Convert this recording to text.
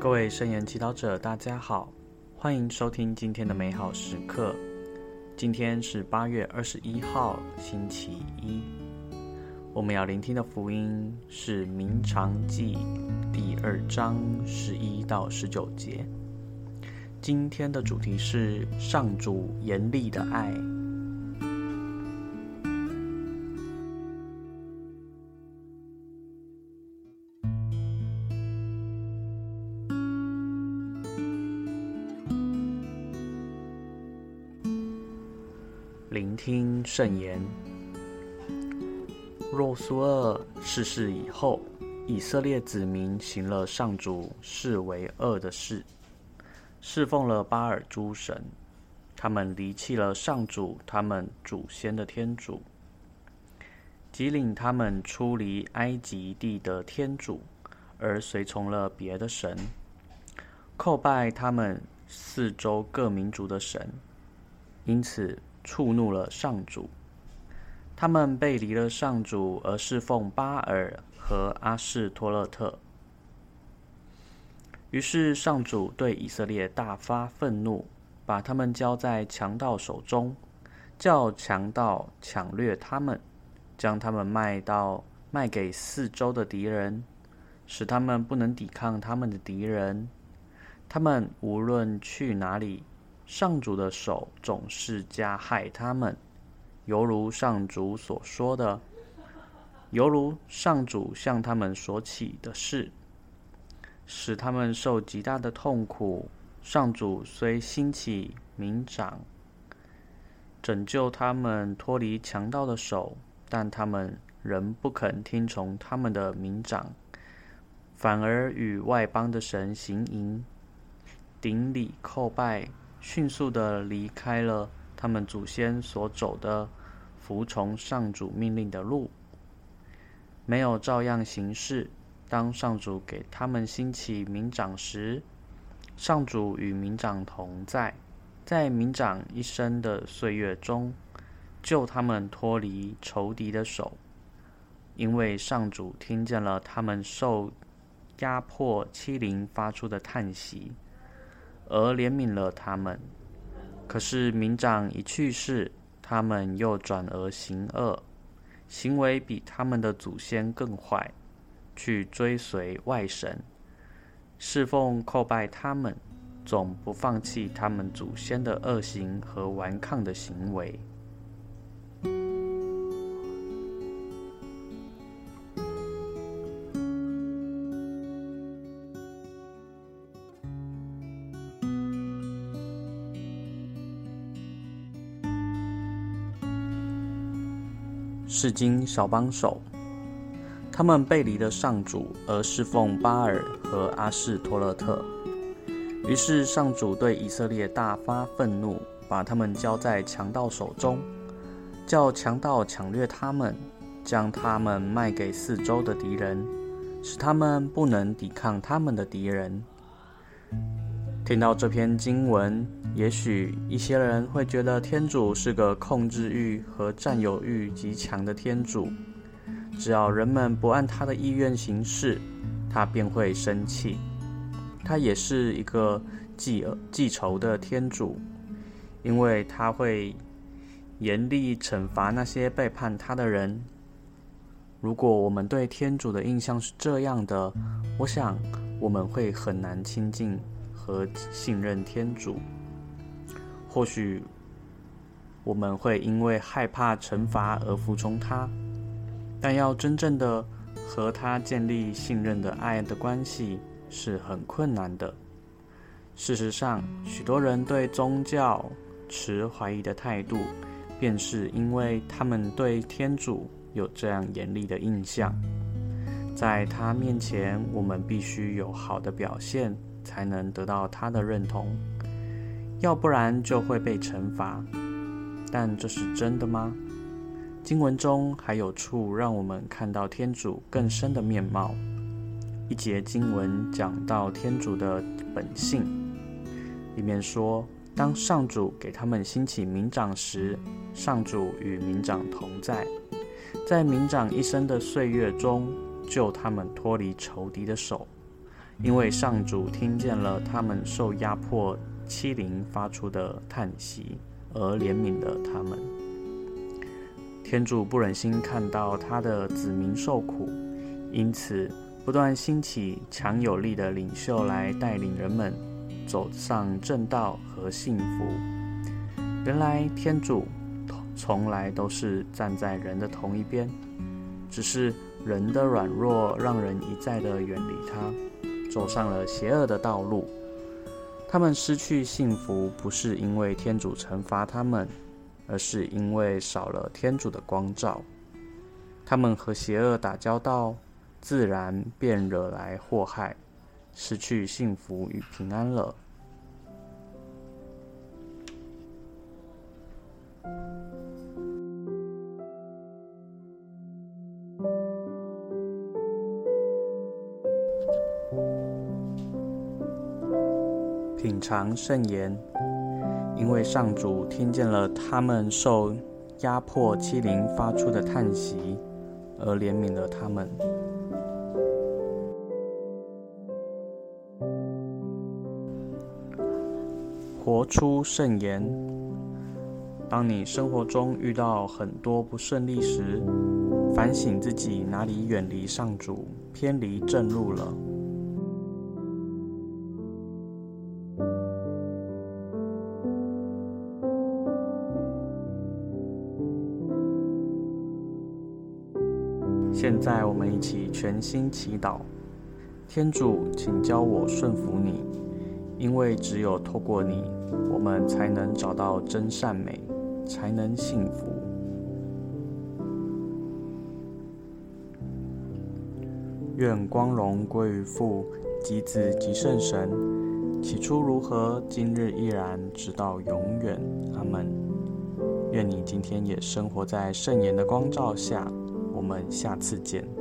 各位圣言祈祷者，大家好，欢迎收听今天的美好时刻。今天是八月二十一号，星期一。我们要聆听的福音是《民长记》第二章十一到十九节。今天的主题是上主严厉的爱。聆听圣言。若苏厄逝世以后，以色列子民行了上主视为恶的事，侍奉了巴尔诸神，他们离弃了上主他们祖先的天主，即领他们出离埃及地的天主，而随从了别的神，叩拜他们四周各民族的神，因此，触怒了上主，他们背离了上主，而侍奉巴尔和阿示托勒特。于是上主对以色列大发愤怒，把他们交在强盗手中，叫强盗抢掠他们，将他们卖到卖给四周的敌人，使他们不能抵抗他们的敌人。他们无论去哪里。上主的手总是加害他们，犹如上主所说的，犹如上主向他们所起的事，使他们受极大的痛苦。上主虽兴起民长，拯救他们脱离强盗的手，但他们仍不肯听从他们的民长，反而与外邦的神行淫，顶礼叩拜。迅速地离开了他们祖先所走的服从上主命令的路，没有照样行事。当上主给他们兴起民长时，上主与民长同在，在民长一生的岁月中，救他们脱离仇敌的手，因为上主听见了他们受压迫欺凌发出的叹息。而怜悯了他们，可是民长一去世，他们又转而行恶，行为比他们的祖先更坏，去追随外神，侍奉叩拜他们，总不放弃他们祖先的恶行和顽抗的行为。圣经小帮手，他们背离了上主，而侍奉巴尔和阿士托勒特。于是上主对以色列大发愤怒，把他们交在强盗手中，叫强盗抢掠他们，将他们卖给四周的敌人，使他们不能抵抗他们的敌人。听到这篇经文，也许一些人会觉得天主是个控制欲和占有欲极强的天主，只要人们不按他的意愿行事，他便会生气。他也是一个记记仇的天主，因为他会严厉惩罚那些背叛他的人。如果我们对天主的印象是这样的，我想我们会很难亲近。和信任天主，或许我们会因为害怕惩罚而服从他，但要真正的和他建立信任的爱的关系是很困难的。事实上，许多人对宗教持怀疑的态度，便是因为他们对天主有这样严厉的印象。在他面前，我们必须有好的表现。才能得到他的认同，要不然就会被惩罚。但这是真的吗？经文中还有处让我们看到天主更深的面貌。一节经文讲到天主的本性，里面说：当上主给他们兴起民长时，上主与民长同在，在民长一生的岁月中，救他们脱离仇敌的手。因为上主听见了他们受压迫欺凌发出的叹息，而怜悯了他们。天主不忍心看到他的子民受苦，因此不断兴起强有力的领袖来带领人们走上正道和幸福。原来天主从来都是站在人的同一边，只是人的软弱让人一再的远离他。走上了邪恶的道路，他们失去幸福，不是因为天主惩罚他们，而是因为少了天主的光照。他们和邪恶打交道，自然便惹来祸害，失去幸福与平安了。品尝圣言，因为上主听见了他们受压迫欺凌发出的叹息，而怜悯了他们。活出圣言。当你生活中遇到很多不顺利时，反省自己哪里远离上主，偏离正路了。现在我们一起全心祈祷，天主，请教我顺服你，因为只有透过你，我们才能找到真善美，才能幸福。愿光荣归于父、及子、及圣神，起初如何，今日依然，直到永远。阿门。愿你今天也生活在圣言的光照下。我们下次见。